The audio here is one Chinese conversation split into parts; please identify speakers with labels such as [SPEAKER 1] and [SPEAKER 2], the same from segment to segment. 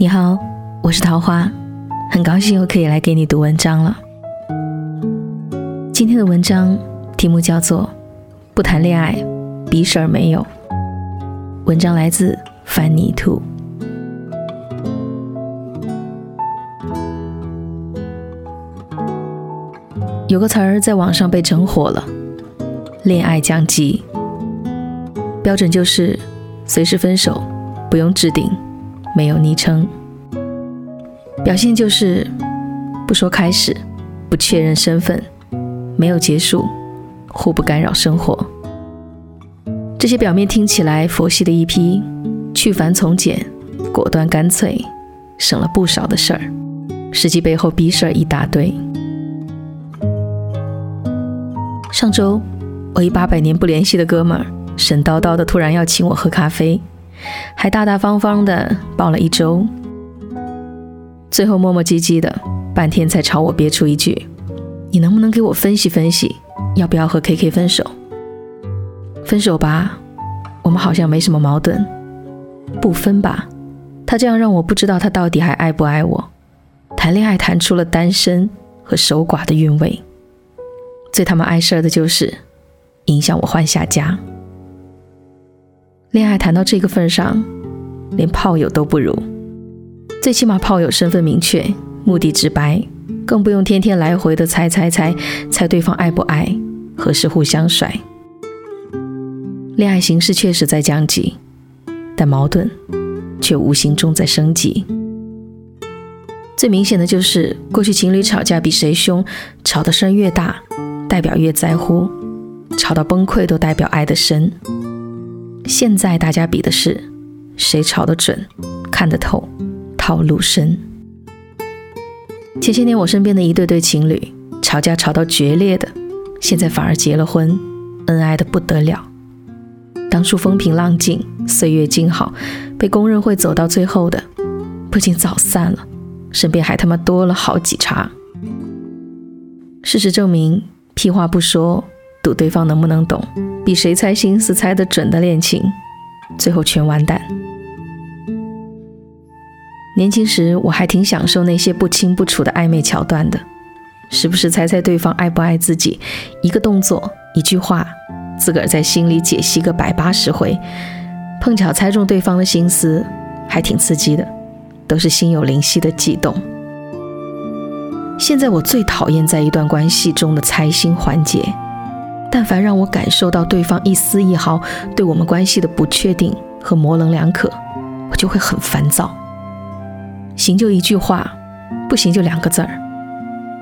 [SPEAKER 1] 你好，我是桃花，很高兴又可以来给你读文章了。今天的文章题目叫做《不谈恋爱，逼事儿没有》。文章来自范尼兔。有个词儿在网上被整火了，“恋爱降级”，标准就是随时分手，不用置顶。没有昵称，表现就是不说开始，不确认身份，没有结束，互不干扰生活。这些表面听起来佛系的一批，去繁从简，果断干脆，省了不少的事儿，实际背后逼事儿一大堆。上周，我一八百年不联系的哥们儿，神叨叨的突然要请我喝咖啡。还大大方方的抱了一周，最后磨磨唧唧的半天才朝我憋出一句：“你能不能给我分析分析，要不要和 K K 分手？分手吧，我们好像没什么矛盾；不分吧，他这样让我不知道他到底还爱不爱我。谈恋爱谈出了单身和守寡的韵味，最他妈碍事儿的就是影响我换下家。”恋爱谈到这个份上，连炮友都不如。最起码炮友身份明确，目的直白，更不用天天来回的猜猜猜猜对方爱不爱，何时互相甩。恋爱形式确实在降级，但矛盾却无形中在升级。最明显的就是，过去情侣吵架比谁凶，吵的声越大，代表越在乎；吵到崩溃都代表爱的深。现在大家比的是谁吵得准、看得透、套路深。前些年我身边的一对对情侣吵架吵到决裂的，现在反而结了婚，恩爱的不得了。当初风平浪静、岁月静好，被公认会走到最后的，不仅早散了，身边还他妈多了好几茬。事实证明，屁话不说。赌对方能不能懂，比谁猜心思猜得准的恋情，最后全完蛋。年轻时我还挺享受那些不清不楚的暧昧桥段的，时不时猜猜对方爱不爱自己，一个动作一句话，自个儿在心里解析个百八十回，碰巧猜中对方的心思，还挺刺激的，都是心有灵犀的悸动。现在我最讨厌在一段关系中的猜心环节。但凡让我感受到对方一丝一毫对我们关系的不确定和模棱两可，我就会很烦躁。行就一句话，不行就两个字儿，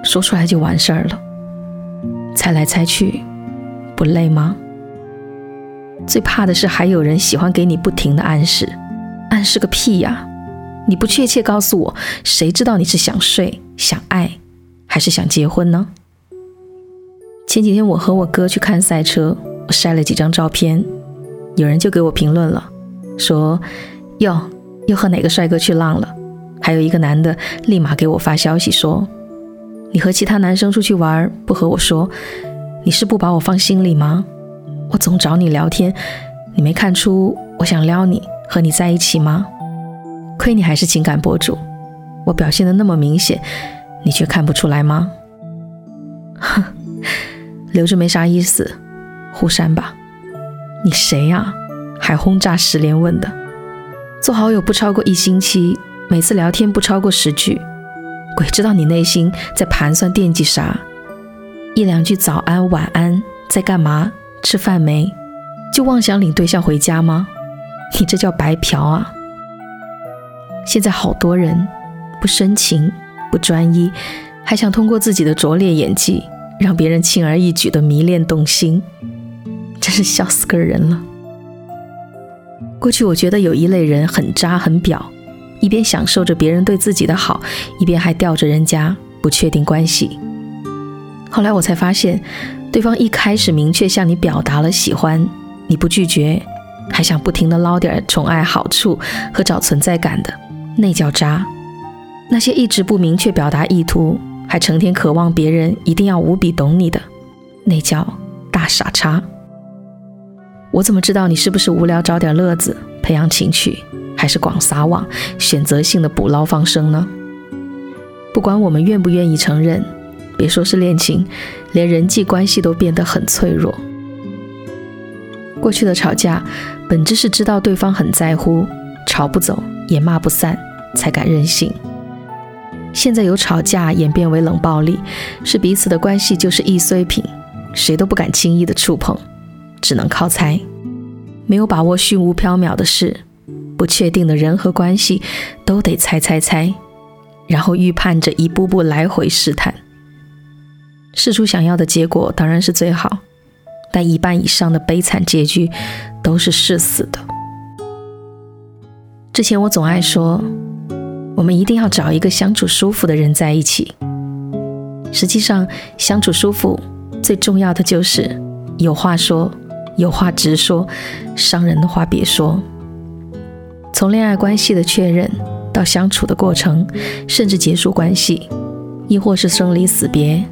[SPEAKER 1] 说出来就完事儿了。猜来猜去，不累吗？最怕的是还有人喜欢给你不停的暗示，暗示个屁呀！你不确切告诉我，谁知道你是想睡、想爱，还是想结婚呢？前几天我和我哥去看赛车，我晒了几张照片，有人就给我评论了，说哟又和哪个帅哥去浪了。还有一个男的立马给我发消息说，你和其他男生出去玩不和我说，你是不把我放心里吗？我总找你聊天，你没看出我想撩你和你在一起吗？亏你还是情感博主，我表现的那么明显，你却看不出来吗？哼。留着没啥意思，互删吧。你谁呀？还轰炸十连问的，做好友不超过一星期，每次聊天不超过十句，鬼知道你内心在盘算惦记啥？一两句早安晚安，在干嘛？吃饭没？就妄想领对象回家吗？你这叫白嫖啊！现在好多人不深情不专一，还想通过自己的拙劣演技。让别人轻而易举的迷恋动心，真是笑死个人了。过去我觉得有一类人很渣很表，一边享受着别人对自己的好，一边还吊着人家不确定关系。后来我才发现，对方一开始明确向你表达了喜欢，你不拒绝，还想不停的捞点宠爱好处和找存在感的，那叫渣。那些一直不明确表达意图。还成天渴望别人一定要无比懂你的，那叫大傻叉。我怎么知道你是不是无聊找点乐子，培养情趣，还是广撒网、选择性的捕捞放生呢？不管我们愿不愿意承认，别说是恋情，连人际关系都变得很脆弱。过去的吵架，本质是知道对方很在乎，吵不走也骂不散，才敢任性。现在由吵架演变为冷暴力，是彼此的关系就是易碎品，谁都不敢轻易的触碰，只能靠猜。没有把握虚无缥缈的事，不确定的人和关系，都得猜猜猜，然后预判着一步步来回试探。试出想要的结果当然是最好。但一半以上的悲惨结局都是试死的。之前我总爱说，我们一定要找一个相处舒服的人在一起。实际上，相处舒服最重要的就是有话说，有话直说，伤人的话别说。从恋爱关系的确认到相处的过程，甚至结束关系，亦或是生离死别。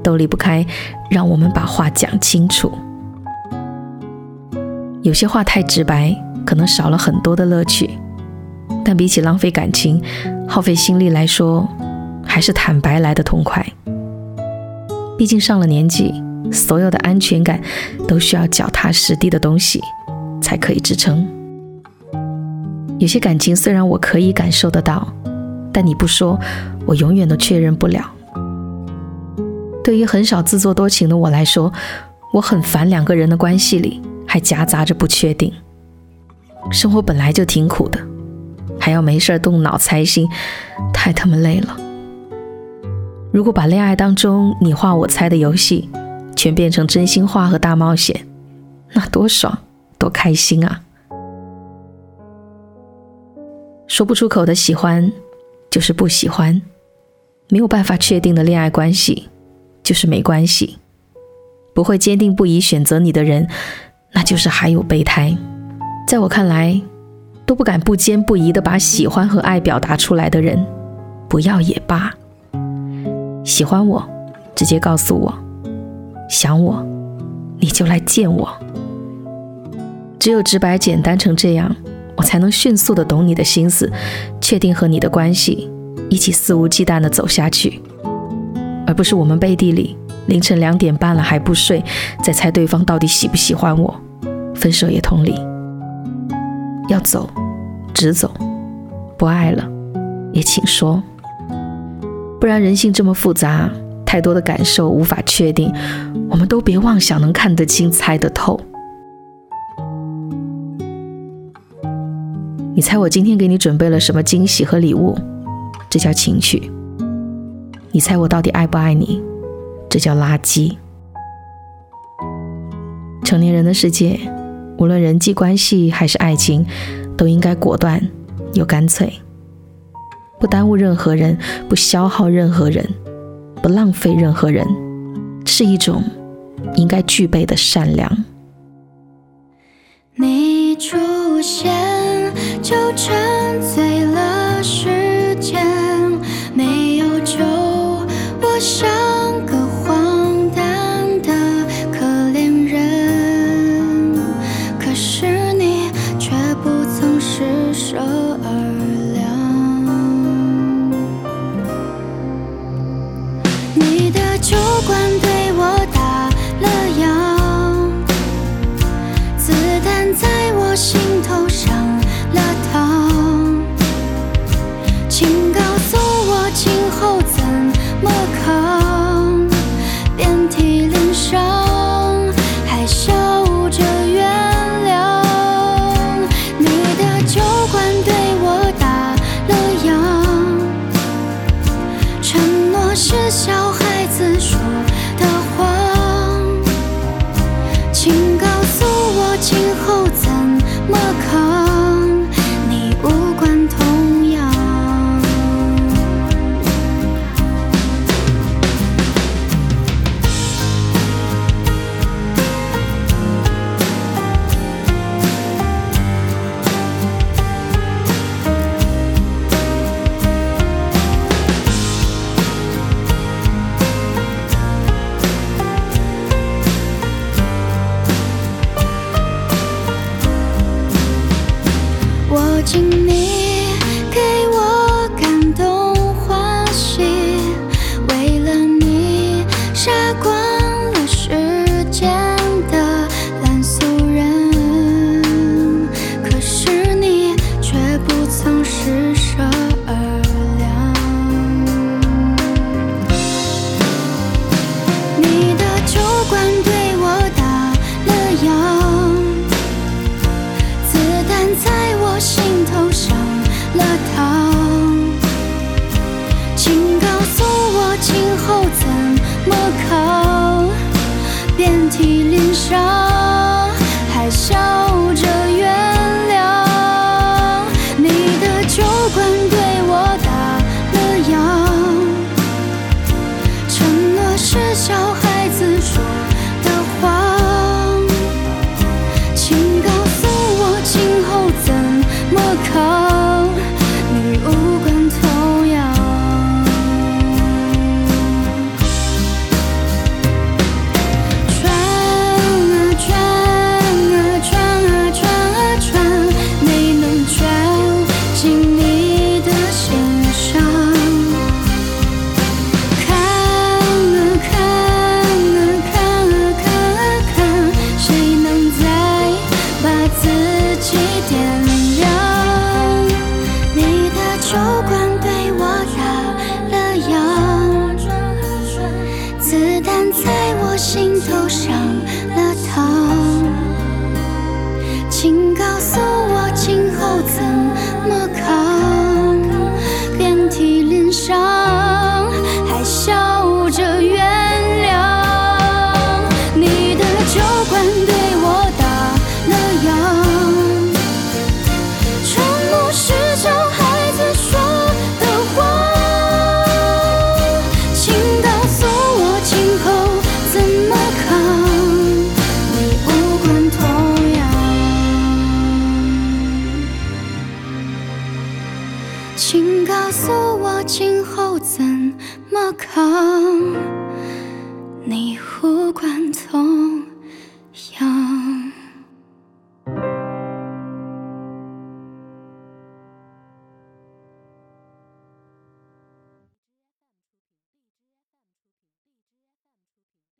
[SPEAKER 1] 都离不开让我们把话讲清楚。有些话太直白，可能少了很多的乐趣。但比起浪费感情、耗费心力来说，还是坦白来的痛快。毕竟上了年纪，所有的安全感都需要脚踏实地的东西才可以支撑。有些感情虽然我可以感受得到，但你不说，我永远都确认不了。对于很少自作多情的我来说，我很烦两个人的关系里还夹杂着不确定。生活本来就挺苦的，还要没事动脑猜心，太他妈累了。如果把恋爱当中你画我猜的游戏，全变成真心话和大冒险，那多爽，多开心啊！说不出口的喜欢，就是不喜欢；没有办法确定的恋爱关系。就是没关系，不会坚定不移选择你的人，那就是还有备胎。在我看来，都不敢不坚不移的把喜欢和爱表达出来的人，不要也罢。喜欢我，直接告诉我；想我，你就来见我。只有直白简单成这样，我才能迅速的懂你的心思，确定和你的关系，一起肆无忌惮的走下去。而不是我们背地里凌晨两点半了还不睡，在猜对方到底喜不喜欢我。分手也同理，要走，直走；不爱了，也请说。不然人性这么复杂，太多的感受无法确定，我们都别妄想能看得清、猜得透。你猜我今天给你准备了什么惊喜和礼物？这叫情趣。你猜我到底爱不爱你？这叫垃圾。成年人的世界，无论人际关系还是爱情，都应该果断又干脆，不耽误任何人，不消耗任何人，不浪费任何人，是一种应该具备的善良。
[SPEAKER 2] 你出现，就沉醉心上还笑心头。请告诉我今后怎么扛。你无关痛